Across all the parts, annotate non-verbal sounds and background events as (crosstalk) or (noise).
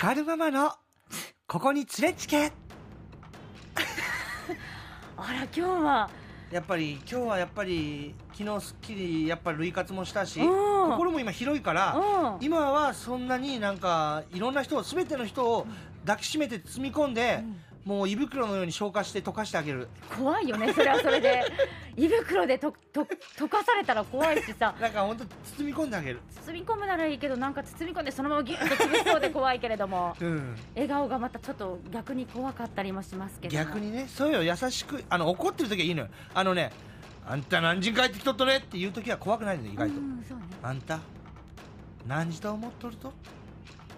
光るママの、ここに連れつけ。(laughs) あら今日は。やっぱり、今日はやっぱり、昨日すっきり、やっぱり類活もしたし、うん。心も今広いから、うん。今はそんなになんか、いろんな人を、すべての人を抱きしめて包み込んで、もう胃袋のように消化して溶かしてあげる。怖いよねそれはそれで (laughs) 胃袋でとと溶かされたら怖いしさなんか本当包み込んであげる。包み込むならいいけどなんか包み込んでそのままギュッと潰しそうで怖いけれどもうん。笑顔がまたちょっと逆に怖かったりもしますけども逆にね、そうよ、優しく、あの、怒ってる時はいいのよ。あのね、あんた何時に帰ってきとっとねっていう時は怖くないのよ、意外と。うんそうねあんた、何時と思っとると？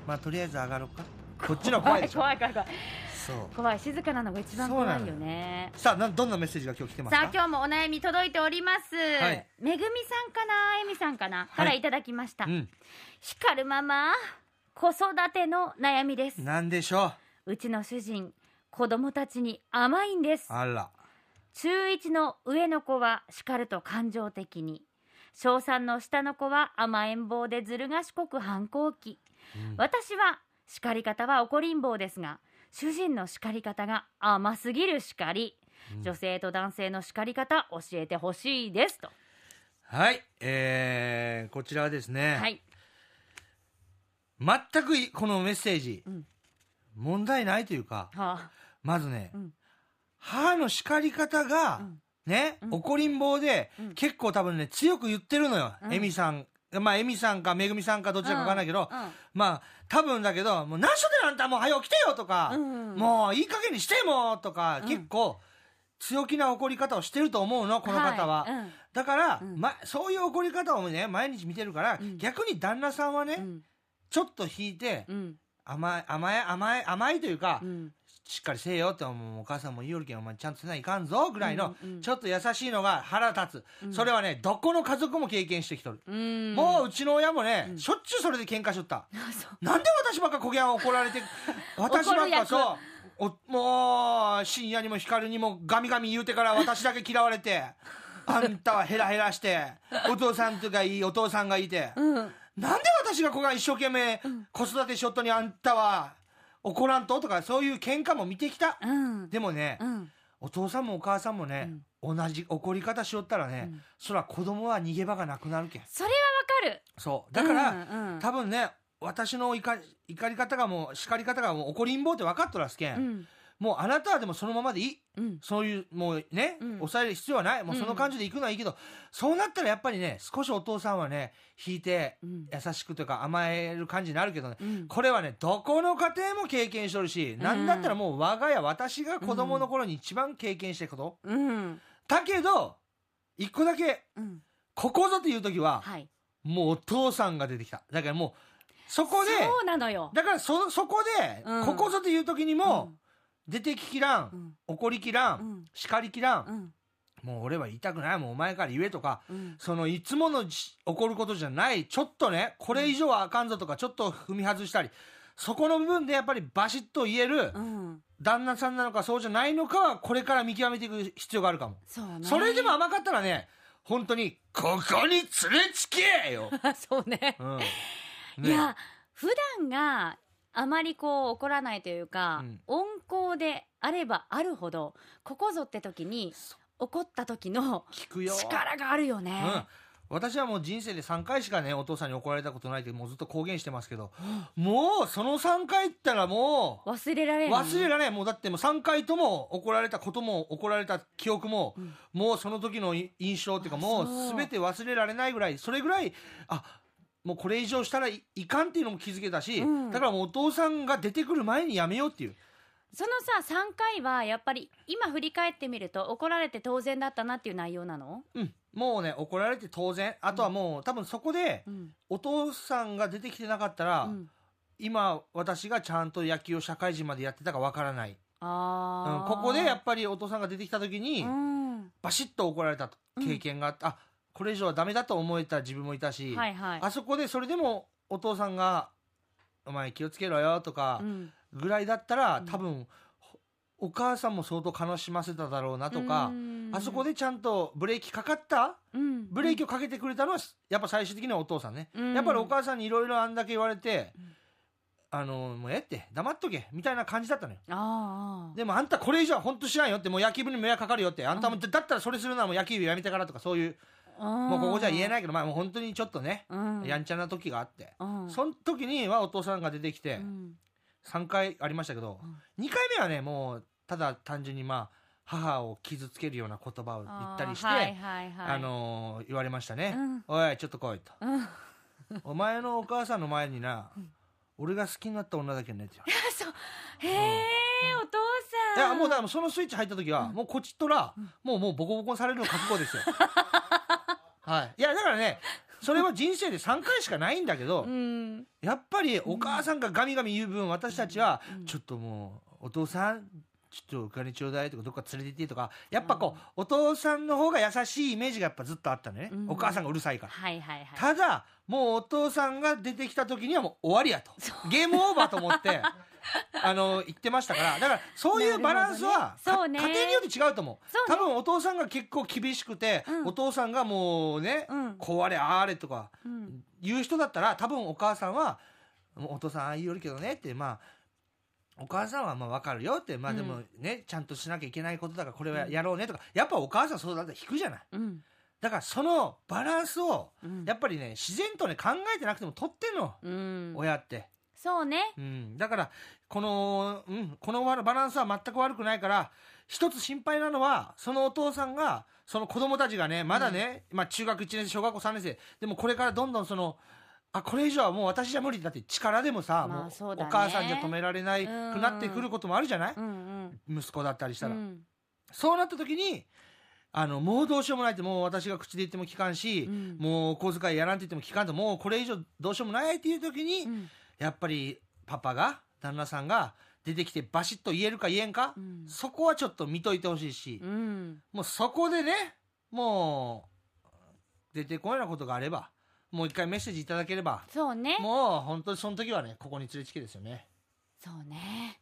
まあ、とりあえず上がろうか。こっちのは怖いでしょ。怖い怖い怖い。怖い静かなのが一番怖いよね。さあ、などんなメッセージが今日来てますか？さあ今日もお悩み届いております、い。めぐみさんかな？えみさんかな、からいただきました、うん。光るママ子育ての悩みです。なんでしょう？うちの主人子供たちに甘いんです。あら。中1の上の子は叱ると感情的に。小3の下の子は甘えん坊でずる賢く反抗期、私は叱り方は怒りん坊ですが主人の叱り方が甘すぎる叱り、女性と男性の叱り方教えてほしいですと、はい。えー、こちらはですね、はい。全くいこのメッセージ、ん。問題ないというか、はあ。まずね、ん。母の叱り方が、ね、怒りん坊で、結構多分ね、強く言ってるのよ。エミさん。まあ、エミさんか、めぐみさんか、どっちだかわかんないけど、うんうん。まあ、多分だけど、もう、何しょであんたもう早起きてよとか、うんもう、いい加減にしてもとか、結構、強気な怒り方をしてると思うの、この方は。はいうん。だから、ま、そういう怒り方をね、毎日見てるから、逆に旦那さんはね、ん。ちょっと引いて、うん。甘い、甘い、甘い、甘いというか、うんしっかりせえよって、もうお母さんも言いよるけん、お前ちゃんとせないかんぞ、ぐらいの、ちょっと優しいのが腹立つ。それはね、どこの家族も経験してきとる。うん。もううちの親もね、しょっちゅうそれで喧嘩しとった。(laughs) なんで私ばっかこげん怒られて、(laughs) 私ばっかそう、おもう、深夜にも光にもガミガミ言うてから私だけ嫌われて、(laughs) あんたはヘラヘラして、お父さんとかいい、お父さんがいて、うん。なんで私がこが一生懸命子育てしよっとにあんたは怒らんと？とかそういう喧嘩も見てきた。うんでもね、うんお父さんもお母さんもね、同じ怒り方しよったらね、そら子供は逃げ場がなくなるけん。それはわかるそう。だから、多分ね、私の怒り怒り方がもう、叱り方がもう怒りん坊って分かっとらすけん。うんもうあなたはでもそのままでいい。うん。そういう、もうね、ん。抑える必要はない。もうその感じで行くのはいいけど、そうなったらやっぱりね、少しお父さんはね、引いて、ん。優しくというか甘える感じになるけどね、ん。これはね、どこの家庭も経験しとるし、なんだったらもう我が家、私が子供の頃に一番経験してること。うん。だけど、一個だけ、うん。ここぞっていう時は、はい。もうお父さんが出てきた。だからもう、そこで、そうなのよ。だからそ、そこで、うん。ここぞという時にも、出てききらん、怒りきらん、うん。叱りきらん、うん。もう俺は言いたくない、もうお前から言えとか、ん。そのいつものし起こることじゃない、ちょっとね、これ以上はあかんぞとか、ちょっと踏み外したり、そこの部分でやっぱりバシッと言える、うん。旦那さんなのかそうじゃないのかは、これから見極めていく必要があるかも。そうね。それでも甘かったらね、本当に、ここに連れつけよ、(laughs) そうね。うん。ねいや普段があまりこう怒らないというか、うん温厚であればあるほどここぞって時に怒った時の。力があるよね、うん。私はもう人生で3回しかね、お父さんに怒られたことないってもうずっと公言してますけど、(gasps) もうその3回ったらもう、忘れられない忘れられない。もうだってもう3回とも怒られたことも怒られた記憶も、もうその時のい印象っていうかもう全て忘れられないぐらい、それぐらい、あ、もうこれ以上したらいいかんっていうのも気づけたし、うん。だからもうお父さんが出てくる前にやめようっていう。そのさ3回はやっぱり今振り返ってみると怒られて当然だったなっていう内容なの？うん。もうね、怒られて当然。あとはもう、多分そこで、ん。お父さんが出てきてなかったら、ん。今、私がちゃんと野球を社会人までやってたかわからない。うん。あ、あ、ここでやっぱりお父さんが出てきた時に、うん。バシッと怒られた経験があって、あ、これ以上はダメだと思えた自分もいたし、はいはい。あそこでそれでもお父さんが、お前気をつけろよとかうん、ぐらいだったら、多分、ほお母さんも相当悲しませただろうなとかうん、あそこでちゃんとブレーキかかった？うん。ブレーキをかけてくれたのは、やっぱ最終的にはお父さんね。うん。やっぱりお母さんにいろいろあんだけ言われて、あのもうええって黙っとけみたいな感じだったのよ。でもあんたこれ以上は本当知らんよってもう野球部に迷惑かかるよってあんたも、うだったらそれするのはもう野球部やめてからとかそういうももうここじゃ言えないけどまあもう本当にちょっとね、うん。やんちゃな時があって、うん。その時にはお父さんが出てきてうん。3回ありましたけど、2回目はねもうただ単純にまあ母を傷つけるような言葉を言ったりしてあ,、はいはいはい。のー言われましたね、うん。おいちょっと来いと。うん。お前のお母さんの前にな、俺が好きになった女だけねって言われてそうへえお父いさん。やもうだからそのスイッチ入った時は、もうこっちとら、もうもうボコボコにされるの覚悟ですよ (laughs) はい。いやだからねそれは人生で3回しかないんだけど、(laughs) うん。やっぱりお母さんがガミガミ言う分私たちはうん。ちょっともうお父さんちょっとお金ちょうだいとかどっか連れて行ってとかやっぱこうお父さんの方が優しいイメージがやっぱずっとあったのね。うん。お母さんがうるさいから。はいはいはい。ただもうお父さんが出てきた時にはもう終わりやと。ゲームオーバーと思って (laughs) あの言ってましたから。だからそういうバランスは、ね。そうね。か家庭によって違うと思う。ね。多分お父さんが結構厳しくて、うん。お父さんがもうね、うん。こうあれああれとかうん。言う人だったら多分お母さんは「もうお父さんああ言うけどね」ってまあお母さんはまあ分かるよってまあでもね、ちゃんとしなきゃいけないことだからこれはやろうねとかやっぱお母さんそうだったら引くじゃない。うん。だからそのバランスをうん。やっぱりね自然とね考えてなくても取ってんの、うん。親って、そうね。うん、だからこの、うん、このバランスは全く悪くないから一つ心配なのはそのお父さんがその子供たちがねまだね、まあ、中学1年生小学校3年生でもこれからどんどんそのあこれ以上はもう私じゃ無理。だって力でもさ、まあもうお母さんじゃ止められないくなってくることもあるじゃない、うん。うん。息子だったりしたら、うん。そうなった時にあのもうどうしようもないってもう私が口で言っても聞かんし、うん。もうお小遣いやらんって言っても聞かんともうこれ以上どうしようもないっていう時に、うんやっぱりパパが旦那さんが出てきてバシッと言えるか言えんか、うん。そこはちょっと見といてほしいし、うん。もうそこでねもう出てこないようなことがあればもう一回メッセージいただければそうね。もう本当にその時はねここに連れてきてですよね。そうね。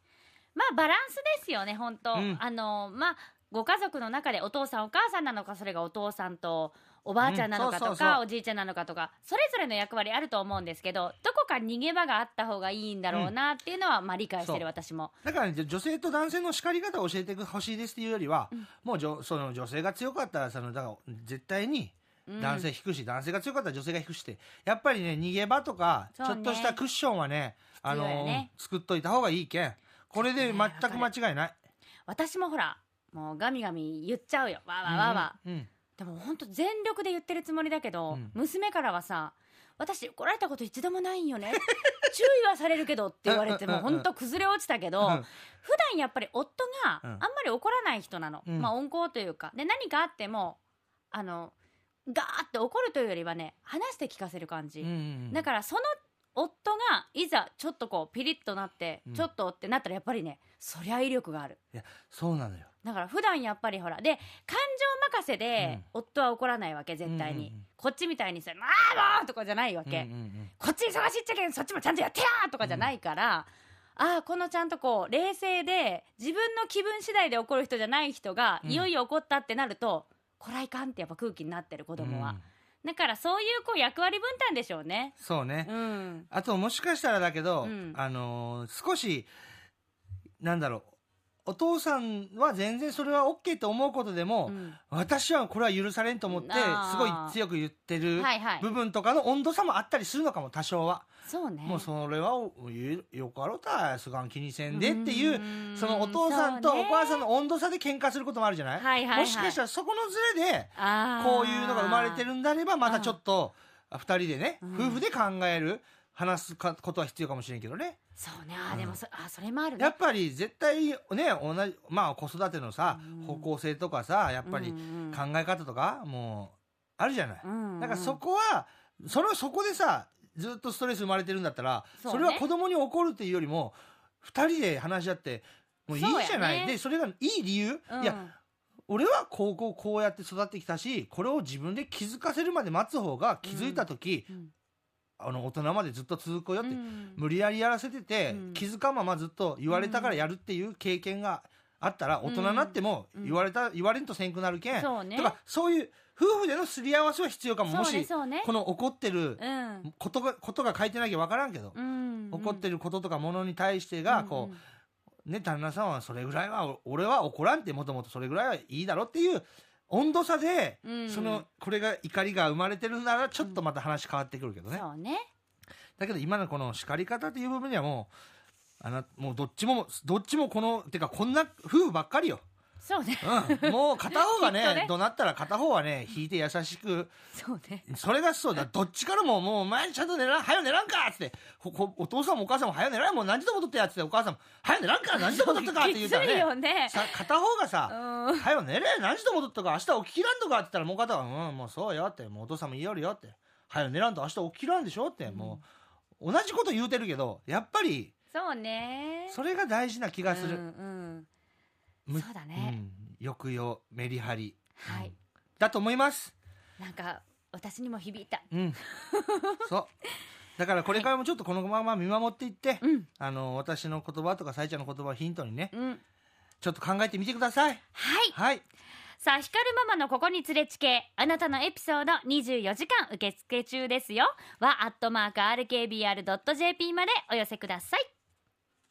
まあバランスですよね本当、うん。あのまあご家族の中でお父さんお母さんなのかそれがお父さんとおばあちゃんなのかとか、おじいちゃんなのかとかそれぞれの役割あると思うんですけどどこか逃げ場があった方がいいんだろうなっていうのは、まあ理解してる私も。だから、ね、女性と男性の叱り方を教えてほしいですっていうよりは、うん。もうじょその女性が強かったらそのだから絶対にうん。男性引くし、男性が強かったら女性が引くしってやっぱりね逃げ場とか、ちょっとしたクッションはねあのね。作っといた方がいいけん。これで全く間違いない。私もほらもうガミガミ言っちゃうよ。わーわーわーわー。うんうんでも本当全力で言ってるつもりだけど、うん。娘からはさ私怒られたこと一度もないんよね (laughs) 注意はされるけどって言われても本当崩れ落ちたけど、うん。普段やっぱり夫があうん。んまり怒らない人なの、うん。まあ温厚というか。で何かあってもあのガーって怒るというよりはね話して聞かせる感じ、うんうん。だからその夫がいざちょっとこうピリッとなって、うん。ちょっとってなったらやっぱりねそりゃ威力がある。いやそうなのよ。だから普段やっぱりほらで感情任せで夫は怒らないわけ絶対に、うんうんうん。こっちみたいにさ「まあもう!」とかじゃないわけ、うんうんうんこっち忙しいっちゃけんそっちもちゃんとやってやーとかじゃないから、ああこのちゃんとこう冷静で自分の気分次第で怒る人じゃない人が、うん。いよいよ怒ったってなるとこらいかんってやっぱ空気になってる子供は、うん。だからそういうこう役割分担でしょうね。そうね。うん。あともしかしたらだけど、うん。あのー少しなんだろうお父さんは全然それは OK と思うことでも、うん。私はこれは許されんと思ってすごい強く言ってる部分とかの温度差もあったりするのかも多少は、そうね。もうそれはよかろうたすがん気にせんでっていううんそのお父さんとお母さんの温度差で喧嘩することもあるじゃない、はいはいはい。もしかしたらそこのズレでこういうのが生まれてるんであればまたちょっと2人でね、うん。夫婦で考える話すかことは必要かもしれんけどねそうね。あーでもそ,、あそれもあるね。やっぱり絶対ね同じまあ子育てのさ、うん。方向性とかさやっぱりうん考え方とかもうあるじゃない、うんうんだからそこはそれそこでさずっとストレス生まれてるんだったらそ,、れは子供に怒るっていうよりも2人で話し合ってもういいじゃない、ね。でそれがいい理由、うん。いや俺はこうこうこうやって育ってきたしこれを自分で気づかせるまで待つ方が気づいた時、うんあの大人までずっと続くよって、うん。無理やりやらせてて、うん。気づかんままずっと言われたからやるっていう経験があったら大人になってもうん。言われた、言われんとせんくなるけん、そうね。とかそういう夫婦でのすり合わせは必要かも。もしね。この怒ってるうん。ことがことが書いてなきゃ分からんけど、うん。怒ってることとかものに対してがこう、ね旦那さんはそれぐらいはお俺は怒らんってもともとそれぐらいはいいだろっていう温度差で、うん。うんそのこれが怒りが生まれてるならちょっとまた話変わってくるけどね、そうね。だけど今のこの叱り方っていう部分にはもうあのもうどっちもどっちもこのてかこんな夫婦ばっかりよ、そうね。うん、もう片方がね (laughs) ね。怒鳴ったら片方はね引いて優しく。そうね。それがそうだ。どっちからももうお前ちゃんと寝らんはよ寝らんかっつって。お父さんもお母さんもはよ寝らんもう何時ともとってやっつってお母さんもはよ寝らんから (laughs) 何時ともとったかって言うたらね。よね。さ片方がうさん「はよ寝れ何時ともとったか明日起ききらんとか」って言ったらもう片方は「うんもうそうよ」って「もうお父さんも言いよるよ」って「はよ寝らんと明日起ききらんでしょ」って。もう同じこと言うてるけどやっぱりそうね。それが大事な気がする、うんうん。むそうだね。うん抑揚メリハリ。はい。だと思います。なんか私にも響いた。うん。(laughs) そう。だからこれからもちょっとこのまま見守っていって、うん。あの私の言葉とかさいちゃんの言葉をヒントにねうん。ちょっと考えてみてください。はい。はい。さあ、光るママのここに連れちけ、あなたのエピソード24時間受付中ですよ。は、アットマーク RKBR.jp までお寄せください。